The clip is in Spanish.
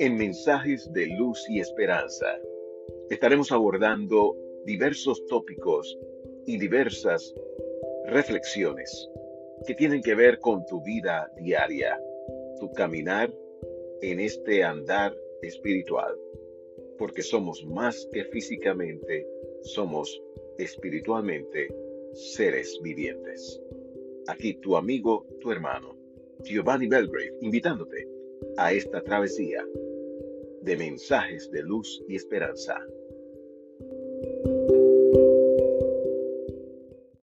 En Mensajes de Luz y Esperanza estaremos abordando diversos tópicos y diversas reflexiones que tienen que ver con tu vida diaria, tu caminar en este andar espiritual, porque somos más que físicamente, somos espiritualmente seres vivientes. Aquí tu amigo, tu hermano, Giovanni Belgrave, invitándote a esta travesía de mensajes de luz y esperanza.